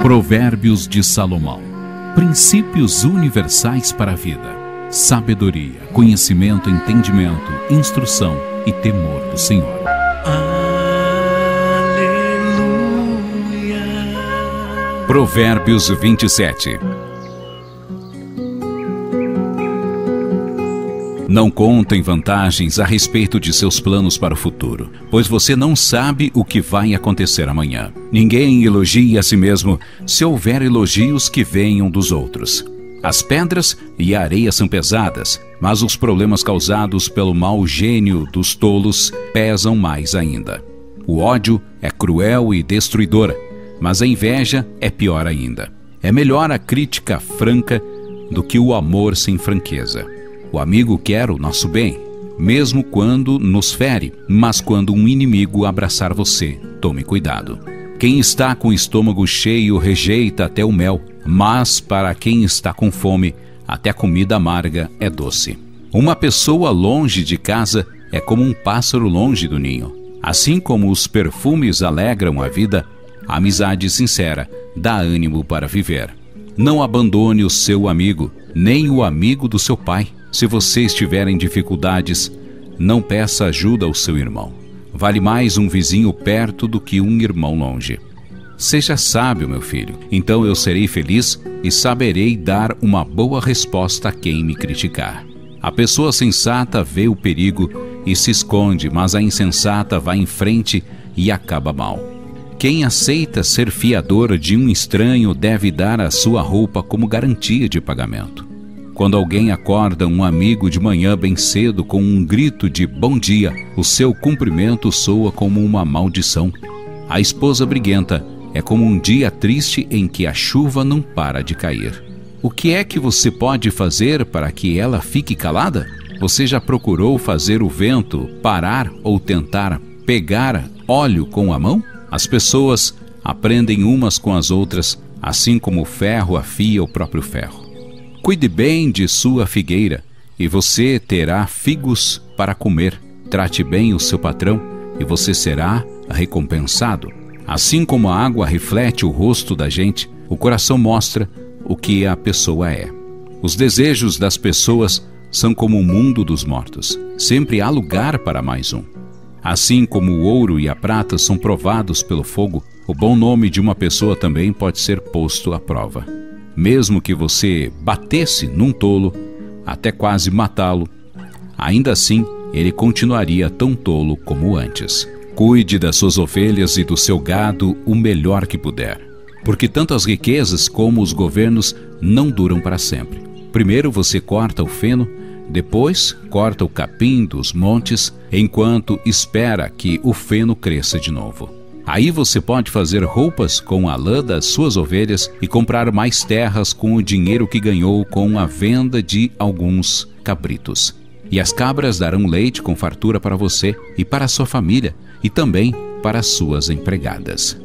Provérbios de Salomão. Princípios universais para a vida. Sabedoria, conhecimento, entendimento, instrução e temor do Senhor. Aleluia. Provérbios 27. Não contem vantagens a respeito de seus planos para o futuro, pois você não sabe o que vai acontecer amanhã. Ninguém elogie a si mesmo se houver elogios que venham dos outros. As pedras e a areia são pesadas, mas os problemas causados pelo mau gênio dos tolos pesam mais ainda. O ódio é cruel e destruidor, mas a inveja é pior ainda. É melhor a crítica franca do que o amor sem franqueza. O amigo quer o nosso bem, mesmo quando nos fere, mas quando um inimigo abraçar você, tome cuidado. Quem está com o estômago cheio rejeita até o mel, mas para quem está com fome, até a comida amarga é doce. Uma pessoa longe de casa é como um pássaro longe do ninho. Assim como os perfumes alegram a vida, a amizade sincera dá ânimo para viver. Não abandone o seu amigo, nem o amigo do seu pai. Se você estiver em dificuldades, não peça ajuda ao seu irmão. Vale mais um vizinho perto do que um irmão longe. Seja sábio, meu filho, então eu serei feliz e saberei dar uma boa resposta a quem me criticar. A pessoa sensata vê o perigo e se esconde, mas a insensata vai em frente e acaba mal. Quem aceita ser fiador de um estranho deve dar a sua roupa como garantia de pagamento. Quando alguém acorda um amigo de manhã bem cedo com um grito de bom dia, o seu cumprimento soa como uma maldição. A esposa briguenta é como um dia triste em que a chuva não para de cair. O que é que você pode fazer para que ela fique calada? Você já procurou fazer o vento parar ou tentar pegar óleo com a mão? As pessoas aprendem umas com as outras, assim como o ferro afia o próprio ferro. Cuide bem de sua figueira, e você terá figos para comer. Trate bem o seu patrão, e você será recompensado. Assim como a água reflete o rosto da gente, o coração mostra o que a pessoa é. Os desejos das pessoas são como o mundo dos mortos. Sempre há lugar para mais um. Assim como o ouro e a prata são provados pelo fogo, o bom nome de uma pessoa também pode ser posto à prova. Mesmo que você batesse num tolo, até quase matá-lo, ainda assim ele continuaria tão tolo como antes. Cuide das suas ovelhas e do seu gado o melhor que puder, porque tanto as riquezas como os governos não duram para sempre. Primeiro você corta o feno, depois corta o capim dos montes, enquanto espera que o feno cresça de novo. Aí você pode fazer roupas com a lã das suas ovelhas e comprar mais terras com o dinheiro que ganhou com a venda de alguns cabritos. E as cabras darão leite com fartura para você e para a sua família, e também para as suas empregadas.